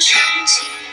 深情。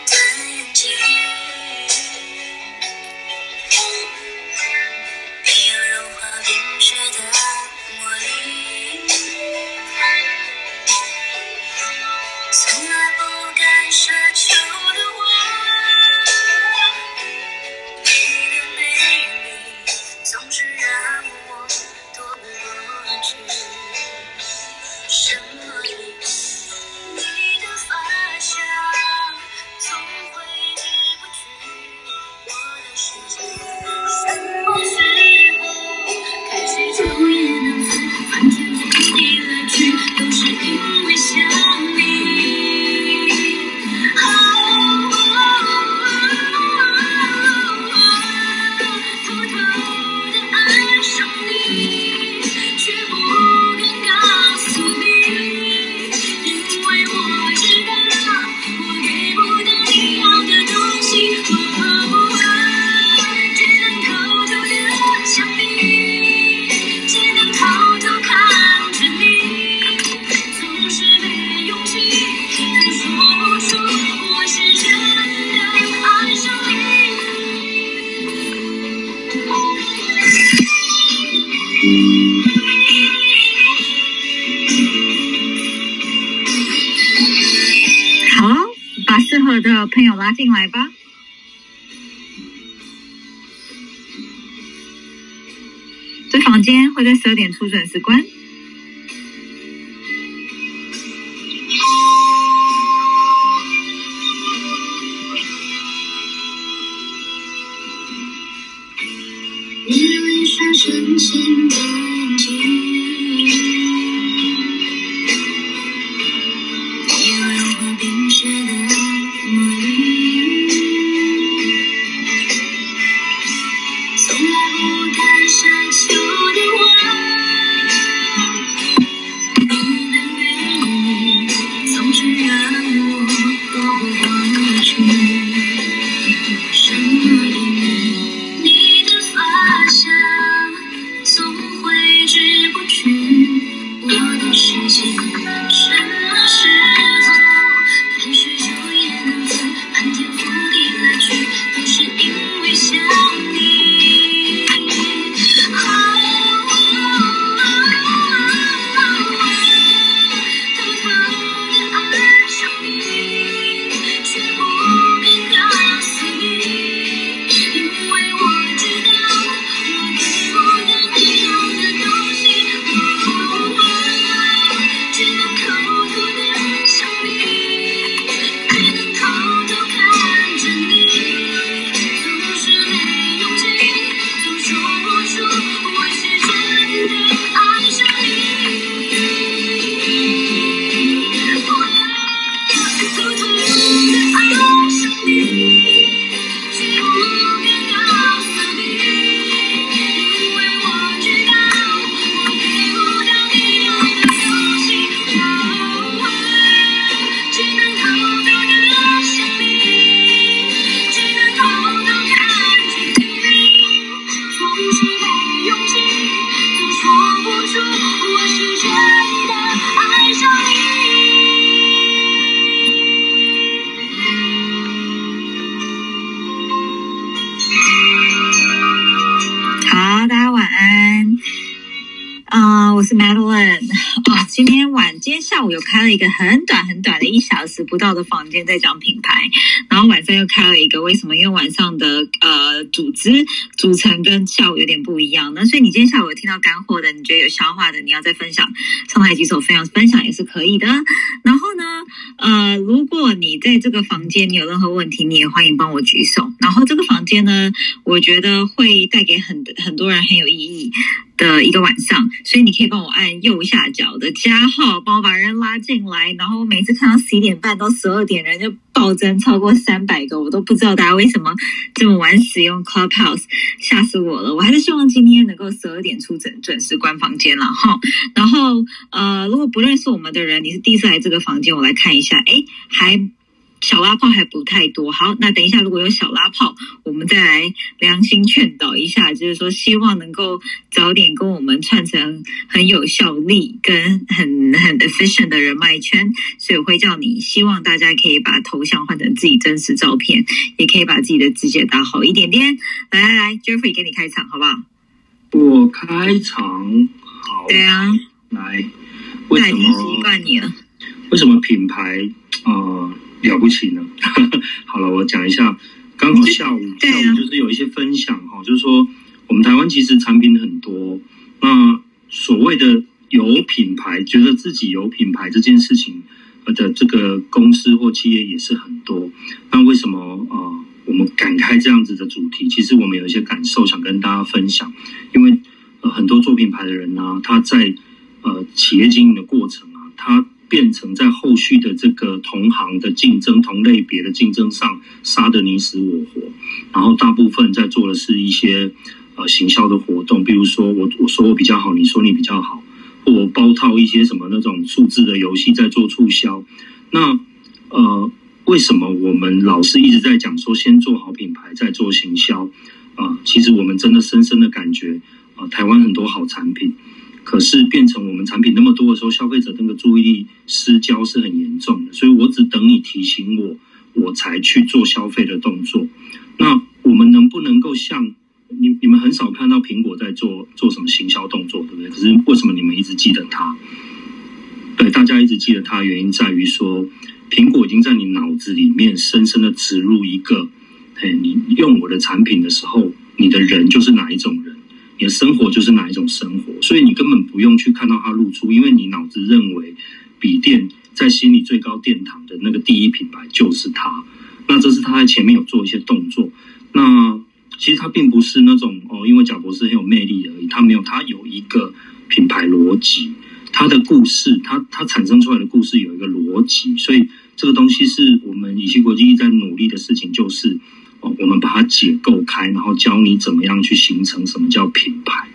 房间会在十二点出准时关。了一个很短很短的一小时不到的房间，在讲品牌，然后晚上又开了一个，为什么？因为晚上的呃组织组成跟下午有点不一样，那所以你今天下午有听到干货的，你觉得有消化的，你要再分享上台几首分享分享也是可以的。然后呢，呃，如果你在这个房间你有任何问题，你也欢迎帮我举手。然后这个房间呢，我觉得会带给很很多人很有意义的一个晚上，所以你可以帮我按右下角的加号，帮我把人拉进来。然后每次看到十一点半到十二点，人就暴增超过三百个，我都不知道大家为什么这么晚使用 Clubhouse，吓死我了！我还是希望今天能够十二点出准准时关房间了哈。然后呃，如果不认识我们的人，你是第一次来这个房间，我来看一下，哎，还小拉炮还不太多。好，那等一下如果有小拉炮，我们再来良心劝导一下，就是说希望能够早点跟我们串成很有效力跟很很 efficient 的人脉圈。所以我会叫你，希望大家可以把头像换成自己真实照片，也可以把自己的字写打好一点点。来来来，Jeffrey 给你开场好不好？我开场好，对啊，来，为什那已经习么惯你了。为什么品牌呃了不起呢？好了，我讲一下，刚好下午啊下午就是有一些分享哈，就是说我们台湾其实产品很多，那所谓的有品牌，觉得自己有品牌这件事情呃的这个公司或企业也是很多。那为什么呃我们敢开这样子的主题？其实我们有一些感受想跟大家分享，因为呃很多做品牌的人呢、他在呃企业经营的过程啊，他变成在后续的这个同行的竞争、同类别的竞争上杀得你死我活，然后大部分在做的是一些呃行销的活动，比如说我我说我比较好，你说你比较好，或我包套一些什么那种数字的游戏在做促销，那呃。为什么我们老是一直在讲说先做好品牌再做行销啊、其实我们真的深深的感觉啊、台湾很多好产品，可是变成我们产品那么多的时候，消费者那个注意力失焦是很严重的。所以我只等你提醒我，我才去做消费的动作。那我们能不能够像你你们很少看到苹果在做做什么行销动作，对不对？可是为什么你们一直记得它？对，大家一直记得它，原因在于说，苹果已经在你脑子里面深深的植入一个，嘿，你用我的产品的时候，你的人就是哪一种人，你的生活就是哪一种生活，所以你根本不用去看到它露出，因为你脑子认为笔电在心里最高殿堂的那个第一品牌就是它。那这是他在前面有做一些动作，那其实他并不是那种哦，因为贾博士很有魅力而已，他没有，他有一个品牌逻辑，他的故事，他他产生出来的故事有一个逻辑，所以这个东西是我们以西国际一在努力的事情，就是哦，我们把它解构开，然后教你怎么样去形成什么叫品牌。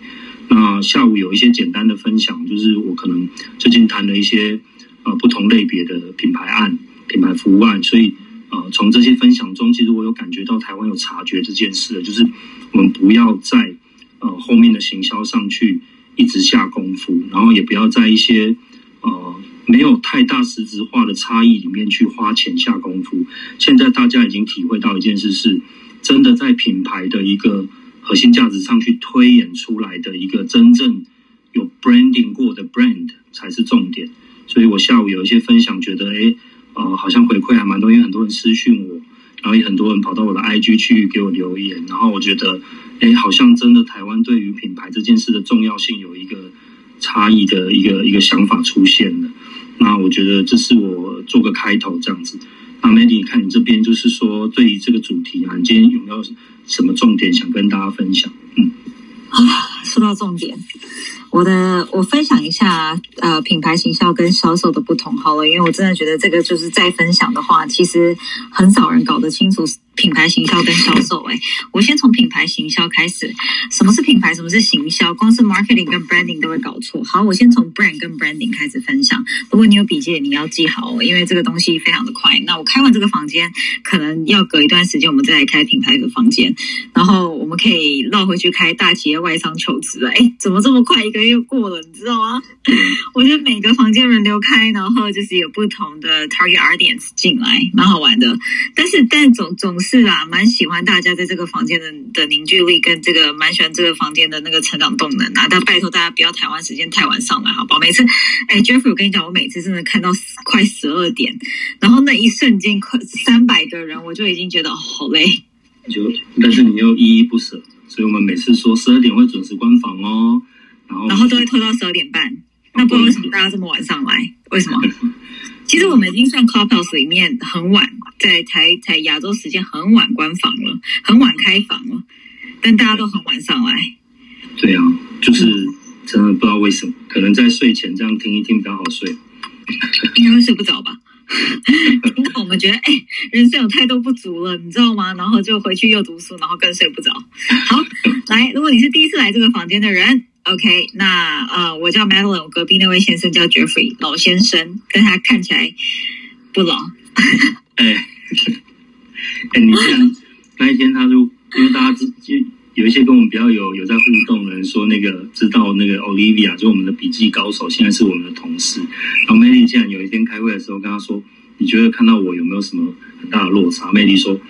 那下午有一些简单的分享，就是我可能最近谈了一些呃不同类别的品牌案、品牌服务案，所以呃从这些分享中，其实我有感觉到台湾有察觉这件事，就是我们不要在呃后面的行销上去一直下功夫，然后也不要在一些呃没有太大实质化的差异里面去花钱下功夫。现在大家已经体会到一件事是，真的在品牌的一个核心价值上去推演出来的一个真正有 branding 过的 brand 才是重点。所以我下午有一些分享，觉得诶，呃，好像回馈还蛮多，因为很多人私讯我，然后也很多人跑到我的 IG 去给我留言，然后我觉得，诶，好像真的台湾对于品牌这件事的重要性有一个差异的一个一个想法出现了。那我觉得这是我做个开头这样子。那 Mandy，你看你这边就是说，对于这个主题啊，你今天有没有什么重点想跟大家分享？嗯，啊，说到重点，我的我分享一下呃品牌形象跟销售的不同好了，因为我真的觉得这个就是再分享的话，其实很少人搞得清楚品牌行销跟销售。哎，我先从品牌行销开始，什么是品牌，什么是行销？光是 marketing 跟 branding 都会搞错。好，我先从 brand 跟 branding 开始分享。如果你有笔记，你要记好哦，因为这个东西非常的快。那我开完这个房间，可能要隔一段时间，我们再来开品牌的房间。然后我们可以绕回去开大企业外商求职了。哎，怎么这么快？一个月又过了，你知道吗？我觉得每个房间轮流开，然后就是有不同的 target audience 进来，蛮好玩的。但是，但总总是啊，蛮喜欢大家在这个房间的的凝聚力，跟这个蛮喜欢这个房间的那个成长动能啊。但拜托大家不要台湾时间太晚上来，好不好？每次，哎，Jeffrey，我跟你讲，我每次真的看到快十二点，然后那一瞬间快三百个人，我就已经觉得、哦、好累。就但是你又依依不舍，所以我们每次说十二点会准时关房哦，然后然后都会拖到十二点半。那不知道为什么大家这么晚上来？为什么？其实我们已经算 Clubhouse 里面很晚，在才才亚洲时间很晚关房了，很晚开房了，但大家都很晚上来。对啊，就是真的不知道为什么，可能在睡前这样听一听比较好睡。应该会睡不着吧？听到我们觉得哎、人生有太多不足了，你知道吗？然后就回去又读书，然后更睡不着。好，来，如果你是第一次来这个房间的人，OK，那呃，我叫 Madeline，我隔壁那位先生叫 Jeffrey，老先生，但他看起来不老。哎，哎，你既然那一天他就因为大家知就有一些跟我们比较有有在互动的人说，那个知道那个 Olivia 就我们的笔记高手，现在是我们的同事。然后 Melly 竟然有一天开会的时候跟他说，你觉得看到我有没有什么很大的落差？Melly 说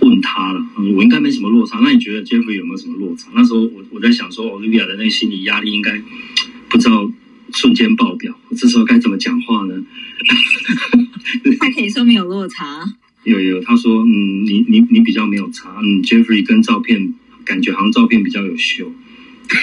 问他了，我应该没什么落差。那你觉得 Jeffrey 有没有什么落差？那时候我我在想说，Olivia 的那个心理压力应该不知道瞬间爆表，我这时候该怎么讲话呢？他可以说没有落差。有有，他说，嗯，你你你比较没有差，嗯，Jeffrey 跟照片感觉好像照片比较有秀，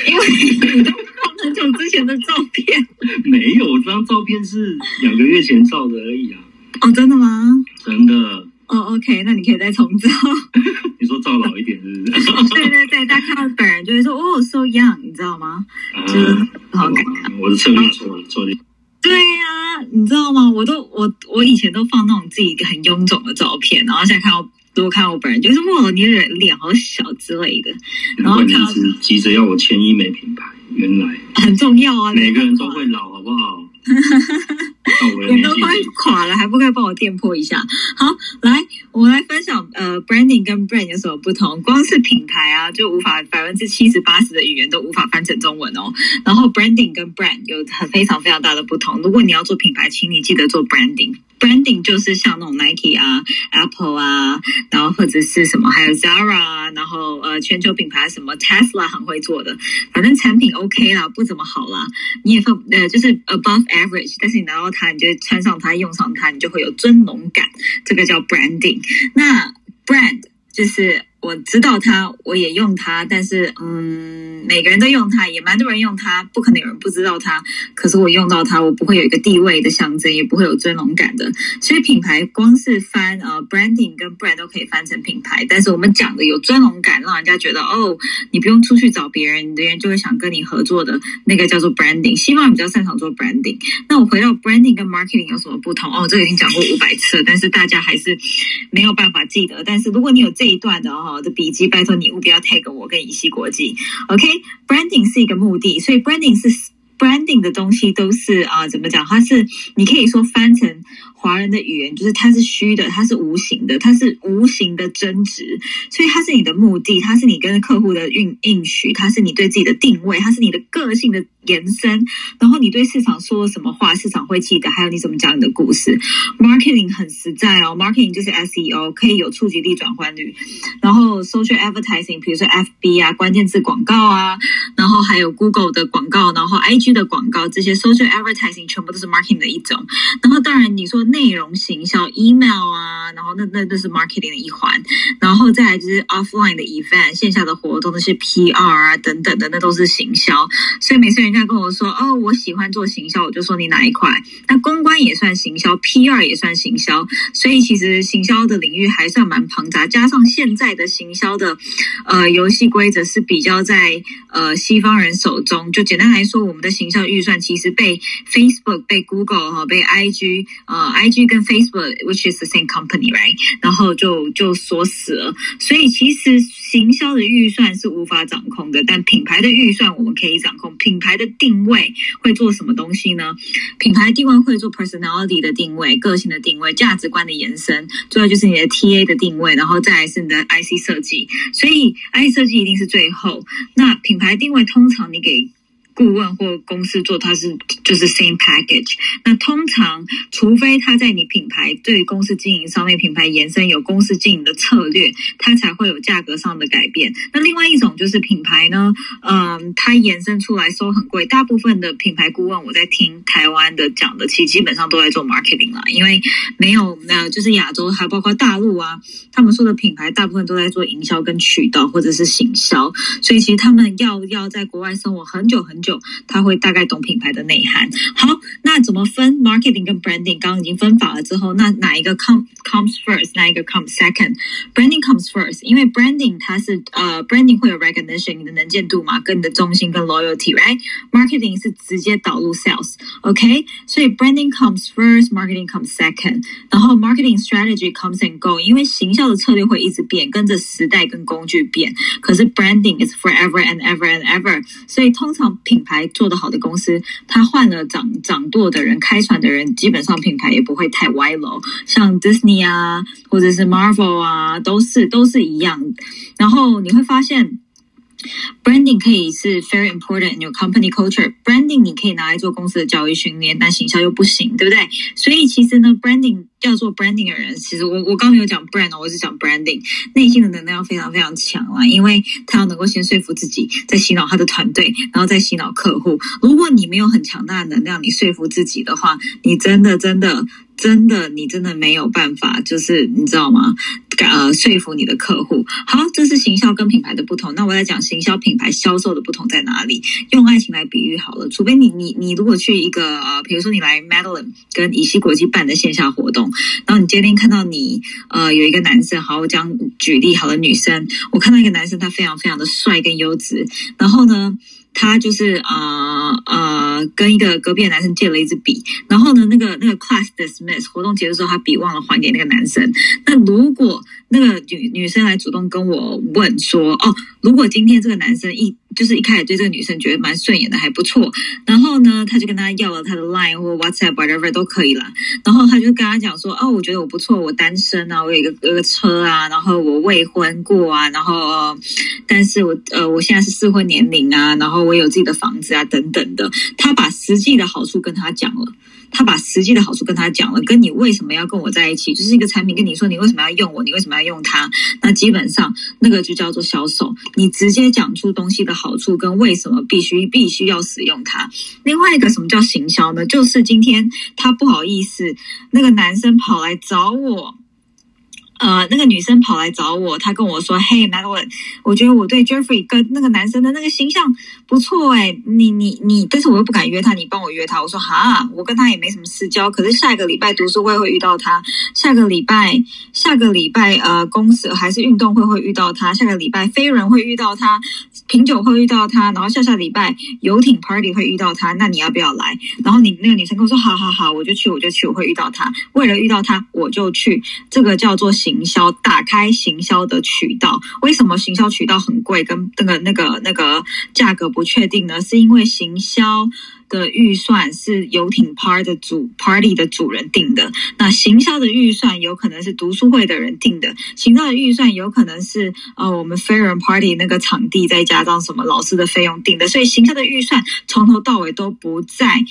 因为你都放很久之前的照片。没有，这张照片是两个月前照的而已啊，哦，真的吗？真的。哦，OK，那你可以再重照。你说照老一点是不是？对对对，大家看到本人就会说，哦，so young，你知道吗？就是好感啊我的策略错了，错了。对呀、你知道吗？我都我我以前都放那种自己很臃肿的照片，然后现在看到如果看到我本人，就是哇，你的脸好小之类的，然后难怪看到你一直急着要我签医美品牌，原来很重要啊。每个人都会老，好不好？到 我的年纪脸都快垮了，还不快帮我垫破一下？好，来，我们来分享呃，branding 跟 brand 有什么不同？光是品牌啊，就无法百分之七十八十的语言都无法翻成中文哦。然后 branding 跟 brand 有很非常非常大的不同。如果你要做品牌，请你记得做 branding。Branding 就是像那种 Nike 啊、Apple 啊，然后或者是什么，还有 Zara 啊，然后呃全球品牌什么 Tesla 很会做的，反正产品 OK 啦，不怎么好啦，你也放呃就是 above average，但是你拿到它，你就穿上它，用上它，你就会有尊荣感，这个叫 branding。那 brand 就是我知道它，我也用它，但是嗯，每个人都用它，也蛮多人用它，不可能有人不知道它。可是我用到它，我不会有一个地位的象征，也不会有尊荣感的。所以品牌光是翻呃 branding 跟 brand 都可以翻成品牌，但是我们讲的有尊荣感，让人家觉得哦，你不用出去找别人，别人就会想跟你合作的那个叫做 branding。西方人比较擅长做 branding。那我回到 branding 跟 marketing 有什么不同？哦，这个已经讲过五百次了，但是大家还是没有办法记得。但是如果你有这一段的哦好的笔记，拜托你务必要 take 我跟乙烯国际。OK，branding、是一个目的，所以 branding 是 branding 的东西都是啊、怎么讲？它是你可以说翻成华人的语言，就是它是虚的，它是无形的，它是无形的增值，所以它是你的目的，它是你跟客户的运应许，它是你对自己的定位，它是你的个性的延伸，然后你对市场说什么话，市场会记得，还有你怎么讲你的故事。Marketing 很实在哦，Marketing 就是 SEO，可以有触及力转换率，然后 Social Advertising，比如说 FB 啊，关键字广告啊，然后还有 Google 的广告，然后 IG 的广告，这些 Social Advertising 全部都是 Marketing 的一种。然后当然你说内容行销，email 啊，然后那那那是 Marketing 的一环，然后再来就是 Offline 的 event，线下的活动那些 PR 啊等等的，那都是行销。所以每次人家跟我说哦，我喜欢做行销，我就说你哪一块？那公关也算行销，PR 也算行销，所以其实行销的领域还算蛮庞杂。加上现在的行销的呃游戏规则是比较在呃西方人手中。就简单来说，我们的行销预算其实被 Facebook、被 Google 哈、被 IG 呃 IG 跟 Facebook，which is the same company，right？然后就就锁死了。所以其实行销的预算是无法掌控的，但品牌的预算我们可以掌控。品牌的定位会做什么东西呢？品牌定位会做 personality 的定位、个性的定位、价值观的延伸，最后就是你的 TA 的定位，然后再来是你的 IC 设计。所以 IC 设计一定是最后。那品牌定位通常你给顾问或公司做，它是就是 same package。那通常，除非他在你品牌对公司经营上面品牌延伸有公司经营的策略，它才会有价格上的改变。那另外一种就是品牌呢，嗯，它延伸出来收很贵。大部分的品牌顾问我在听台湾的讲的，其实基本上都在做 marketing 啦，因为没有呃，就是亚洲还包括大陆啊，他们说的品牌大部分都在做营销跟渠道或者是行销，所以其实他们要要在国外生活很久很久，就他会大概懂品牌的内涵。好，那怎么分 marketing 跟 branding？刚刚已经分法了之后，那哪一个 come comes first，哪一个 comes second？branding comes first，因为 branding 它是呃 branding 会有 recognition 你的能见度嘛，跟你的忠心跟 loyalty，right？marketing 是直接导入 sales，OK？、所以 branding comes first，marketing comes second，然后 marketing strategy comes and go，因为行销的策略会一直变，跟着时代跟工具变。可是 branding is forever and ever and ever，所以通常品牌做得好的公司，他换了掌掌舵的人、开船的人，基本上品牌也不会太歪楼。像 Disney 啊，或者是 Marvel 啊，都是都是一样。然后你会发现。Branding 可以是 very important in your company culture. Branding 你可以拿来做公司的教育训练，但行销又不行，对不对？所以其实呢，branding 要做 branding 的人，其实我我刚没有讲 brand，我是讲 branding，内心的能量非常非常强啊，因为他要能够先说服自己，再洗脑他的团队，然后再洗脑客户。如果你没有很强大的能量，你说服自己的话，你真的真的。真的，你真的没有办法，就是你知道吗？呃，说服你的客户。好，这是行销跟品牌的不同。那我来讲行销、品牌、销售的不同在哪里？用爱情来比喻好了。除非你你你如果去一个呃，比如说你来 Madeline 跟乙烯国际办的线下活动，然后你今天看到你呃有一个男生，好，我讲举例好了，女生，我看到一个男生，他非常非常的帅跟优质，然后呢？他就是呃呃，跟一个隔壁的男生借了一支笔，然后呢，那个那个 class dismiss 活动结束之后，他笔忘了还给那个男生。那如果那个女女生来主动跟我问说，哦，如果今天这个男生一就是一开始对这个女生觉得蛮顺眼的，还不错，然后呢，他就跟他要了他的 line 或 WhatsApp whatever 都可以了，然后他就跟他讲说，哦，我觉得我不错，我单身啊，我有一个有个车啊，然后我未婚过啊，然后但是我呃我现在是适婚年龄啊，然后。我有自己的房子啊，等等的。他把实际的好处跟他讲了，他把实际的好处跟他讲了，跟你为什么要跟我在一起，就是一个产品跟你说你为什么要用我，你为什么要用它，那基本上那个就叫做销售。你直接讲出东西的好处跟为什么必须必须要使用它。另外一个什么叫行销呢？就是今天他不好意思，那个男生跑来找我。呃，那个女生跑来找我，她跟我说嘿 Madeline，我觉得我对 Jeffrey 跟那个男生的那个形象不错哎，你你你，但是我又不敢约他，你帮我约他。”我说：“哈，我跟他也没什么私交，可是下一个礼拜读书会会遇到他，下个礼拜下个礼拜呃，公司还是运动会会遇到他，下个礼拜飞人会遇到他，品酒会遇到他，然后下下礼拜游艇 party 会遇到他，那你要不要来？然后你那个女生跟我说：好好好，我就去，我就去，我会遇到他。为了遇到他，我就去。这个叫做行。”销打开行销的渠道，为什么行销渠道很贵，跟那个那个那个价格不确定呢？是因为行销的预算是游艇 party 的主 party 的主人定的，那行销的预算有可能是读书会的人定的，行销的预算有可能是呃我们飞人 party 那个场地再加上什么老师的费用定的，所以行销的预算从头到尾都不在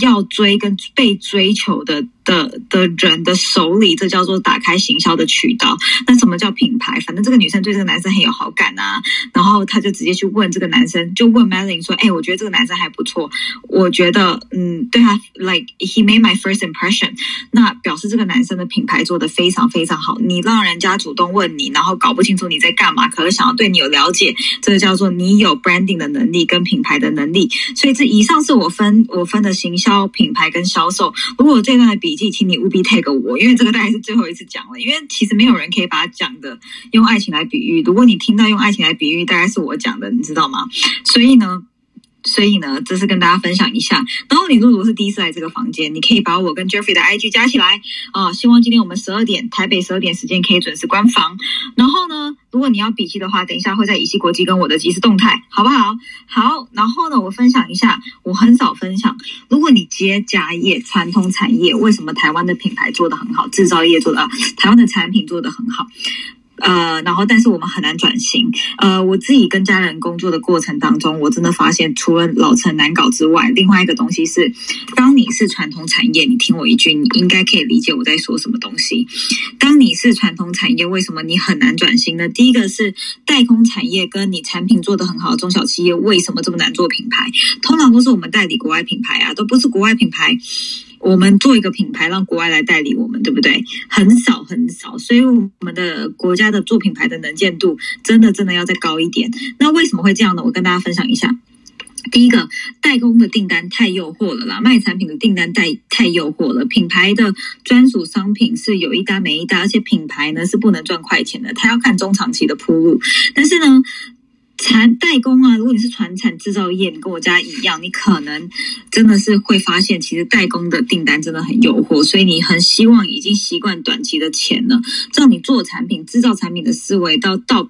要追跟被追求的。的的人的手里，这叫做打开行销的渠道。那什么叫品牌？反正这个女生对这个男生很有好感啊，然后她就直接去问这个男生，就问 Melin 说：“哎，我觉得这个男生还不错，我觉得嗯，对他 like he made my first impression。那表示这个男生的品牌做的非常非常好。你让人家主动问你，然后搞不清楚你在干嘛，可是想要对你有了解，这个叫做你有 branding 的能力跟品牌的能力。所以这以上是我分我分的行销、品牌跟销售。如果这段的比。记，请你务必 take 我，因为这个大概是最后一次讲了。因为其实没有人可以把它讲的用爱情来比喻。如果你听到用爱情来比喻，大概是我讲的，你知道吗？所以呢。所以呢，这是跟大家分享一下。然后你如果是第一次来这个房间，你可以把我跟 Jeffrey 的 IG 加起来啊。希望今天我们十二点台北十二点时间可以准时关房。然后呢，如果你要笔记的话，等一下会在乙烯国际跟我的即时动态，好不好？好。然后呢，我分享一下，我很少分享。如果你接家业、传统产业，为什么台湾的品牌做得很好，制造业做的，台湾的产品做得很好？呃，然后但是我们很难转型。呃，我自己跟家人工作的过程当中，我真的发现，除了老陈难搞之外，另外一个东西是，当你是传统产业，你听我一句，你应该可以理解我在说什么东西。当你是传统产业，为什么你很难转型呢？第一个是代工产业，跟你产品做得很好的中小企业，为什么这么难做品牌？通常都是我们代理国外品牌啊，都不是国外品牌。我们做一个品牌，让国外来代理我们，对不对？很少很少，所以我们的国家的做品牌的能见度，真的真的要再高一点。那为什么会这样呢？我跟大家分享一下。第一个，代工的订单太诱惑了啦，卖产品的订单太太诱惑了。品牌的专属商品是有一单没一单，而且品牌呢是不能赚快钱的，它要看中长期的铺路。但是呢。产代工啊，如果你是传产制造业，你跟我家一样，你可能真的是会发现，其实代工的订单真的很诱惑，所以你很希望已经习惯短期的钱了，让你做产品、制造产品的思维到到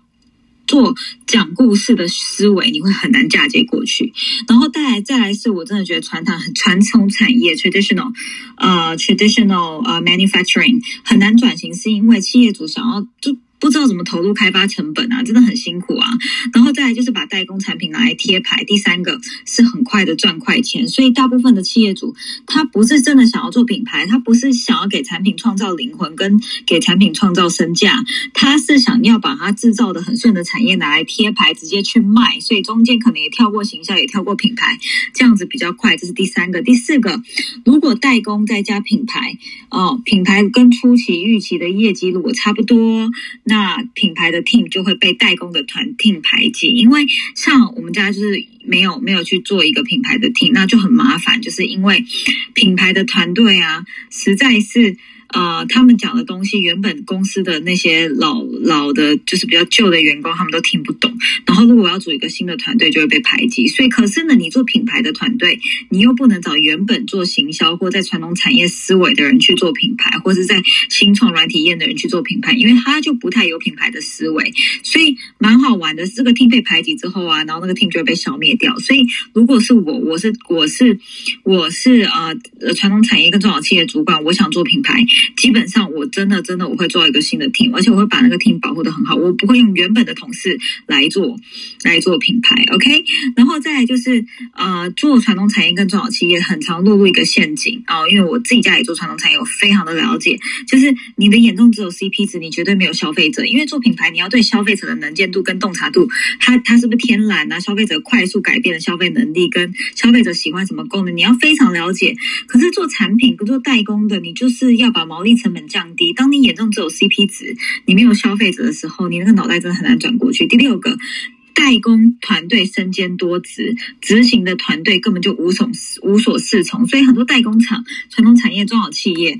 做讲故事的思维，你会很难嫁接过去。然后再来再来是我真的觉得传统很传统产业 traditional 呃 traditional 呃 manufacturing 很难转型，是因为企业主想要就。不知道怎么投入开发成本啊，真的很辛苦啊。然后再来就是把代工产品拿来贴牌，第三个是很快的赚快钱。所以大部分的企业主他不是真的想要做品牌，他不是想要给产品创造灵魂跟给产品创造身价，他是想要把它制造的很顺的产业拿来贴牌，直接去卖。所以中间可能也跳过行销，也跳过品牌，这样子比较快。这是第三个，第四个，如果代工再加品牌，哦，品牌跟初期预期的业绩如果差不多，那那品牌的 team 就会被代工的团 team 排挤，因为像我们家就是没有没有去做一个品牌的 team，那就很麻烦，就是因为品牌的团队啊，实在是。呃，他们讲的东西，原本公司的那些老老的，就是比较旧的员工，他们都听不懂。然后，如果我要组一个新的团队，就会被排挤。所以，可是呢，你做品牌的团队，你又不能找原本做行销或在传统产业思维的人去做品牌，或是在新创软体验的人去做品牌，因为他就不太有品牌的思维。所以，蛮好玩的。这个 team 被排挤之后啊，然后那个 team 就会被消灭掉。所以，如果是我，我是我是我是呃传统产业跟中小企业主管，我想做品牌。基本上，我真的真的我会做一个新的 team，而且我会把那个 team 保护的很好。我不会用原本的同事来做来做品牌，OK？然后再就是呃，做传统产业跟中小企业很常落入一个陷阱哦，因为我自己家里做传统产业，我非常的了解。就是你的眼中只有 CP 值，你绝对没有消费者。因为做品牌，你要对消费者的能见度跟洞察度，他他是不是天然啊？消费者快速改变的消费能力跟消费者喜欢什么功能，你要非常了解。可是做产品不做代工的，你就是要把毛利成本降低。当你眼中只有 CP 值，你没有消费者的时候，你那个脑袋真的很难转过去。第六个。代工团队身兼多职，执行的团队根本就无所无所适从，所以很多代工厂、传统产业、中小企业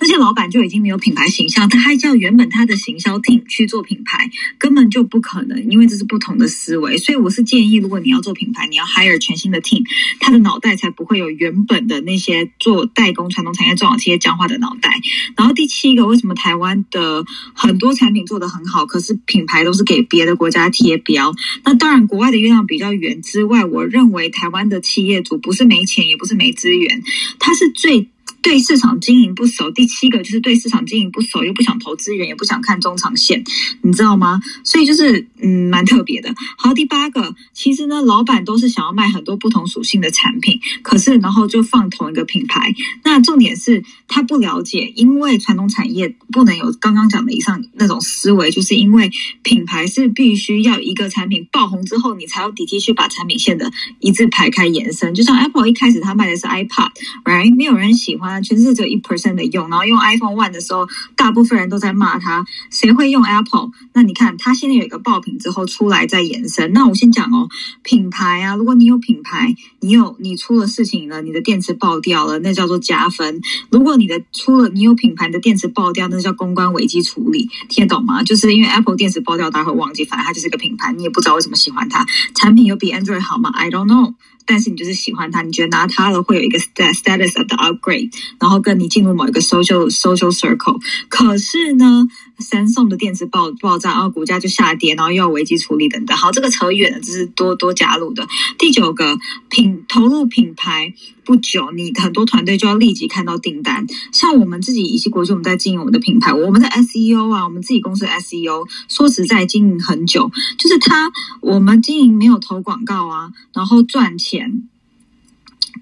那些老板就已经没有品牌形象，他还叫原本他的行销 team 去做品牌，根本就不可能，因为这是不同的思维。所以我是建议，如果你要做品牌，你要 hire 全新的 team，他的脑袋才不会有原本的那些做代工、传统产业、中小企业僵化的脑袋。然后第七个，为什么台湾的很多产品做得很好，可是品牌都是给别的国家贴标？那当然，国外的月亮比较圆之外，我认为台湾的企业主不是没钱，也不是没资源，他是最。对市场经营不熟，第七个就是对市场经营不熟，又不想投资源，也不想看中长线，你知道吗？所以就是嗯，蛮特别的。好，第八个，其实呢，老板都是想要卖很多不同属性的产品，可是然后就放同一个品牌。那重点是他不了解，因为传统产业不能有刚刚讲的以上那种思维，就是因为品牌是必须要一个产品爆红之后，你才有底气去把产品线的一字排开延伸。就像 Apple 一开始他卖的是 iPad，right？没有人喜欢。全世界只有一 percent 的用，然后用 iPhone One 的时候，大部分人都在骂他，谁会用 Apple？那你看，他现在有一个爆品之后出来再延伸。那我先讲哦，品牌啊，如果你有品牌，你有你出了事情了，你的电池爆掉了，那叫做加分；如果你的出了你有品牌的电池爆掉，那叫公关危机处理，听得懂吗？就是因为 Apple 电池爆掉，大家会忘记，反正它就是个品牌，你也不知道为什么喜欢它，产品有比 Android 好吗？I don't know。但是你就是喜欢它，你觉得拿它了会有一个 status of the upgrade，然后跟你进入某一个 social social circle。可是呢？三送的电池爆爆炸，然后股价就下跌，然后又要危机处理等等。好，这个扯远了，这是多多加入的。第九个品投入品牌不久，你很多团队就要立即看到订单。像我们自己以及国际，我们在经营我们的品牌，我们的 SEO 啊，我们自己公司的 SEO，说实在经营很久，就是他我们经营没有投广告啊，然后赚钱。钱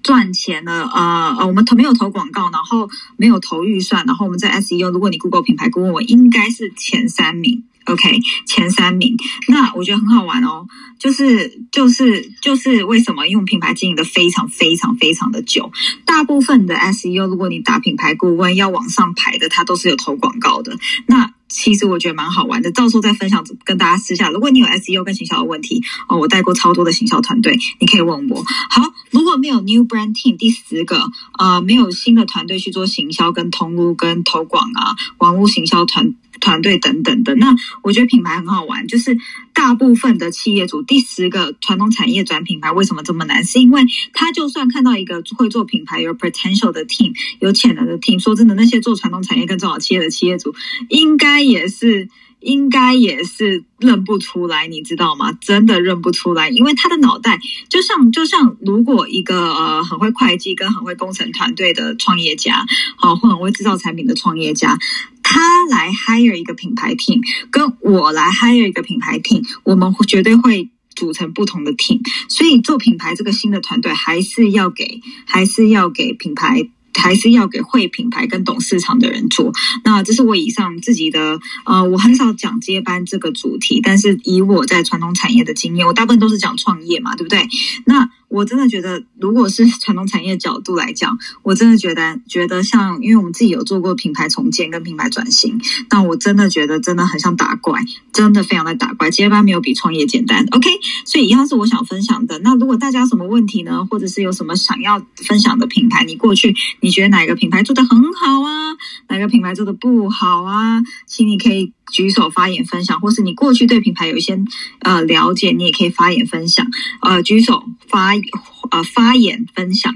赚钱了，呃呃，我们投没有投广告，然后没有投预算，然后我们在 SEO，如果你 Google 品牌顾问，我应该是前三名，OK，前三名。那我觉得很好玩哦，就是就是就是为什么用品牌经营的非常非常非常的久？大部分的 SEO，如果你打品牌顾问要往上排的，它都是有投广告的。那其实我觉得蛮好玩的，到时候再分享跟大家私下。如果你有 SEO 跟行销的问题哦，我带过超多的行销团队，你可以问我。好，如果没有 New Brand Team，第十个啊，没有新的团队去做行销跟通路跟投广啊，网络行销团。团队等等的，那我觉得品牌很好玩，就是大部分的企业主第十个传统产业转品牌为什么这么难？是因为他就算看到一个会做品牌有 potential 的 team，有潜能的 team，说真的，那些做传统产业跟中小企业的企业主，应该也是应该也是认不出来，你知道吗？真的认不出来，因为他的脑袋就像就像如果一个呃很会会计跟很会工程团队的创业家，好或很会制造产品的创业家，他来 hire 一个品牌 team，跟我来 hire 一个品牌 team，我们绝对会。组成不同的 team，所以做品牌这个新的团队还是要给，还是要给品牌。还是要给会品牌跟懂市场的人做。那这是我以上自己的呃，我很少讲接班这个主题，但是以我在传统产业的经验，我大部分都是讲创业嘛，对不对？那我真的觉得，如果是 传统产业角度来讲，我真的觉得觉得像，因为我们自己有做过品牌重建跟品牌转型，那我真的觉得真的很像打怪，真的非常的打怪。接班没有比创业简单。OK，所以一样是我想分享的。那如果大家什么问题呢，或者是有什么想要分享的品牌，你过去你觉得哪个品牌做的很好啊，哪个品牌做的不好啊，请你可以举手发言分享，或是你过去对品牌有一些呃了解，你也可以发言分享，呃，举手发呃发言分享。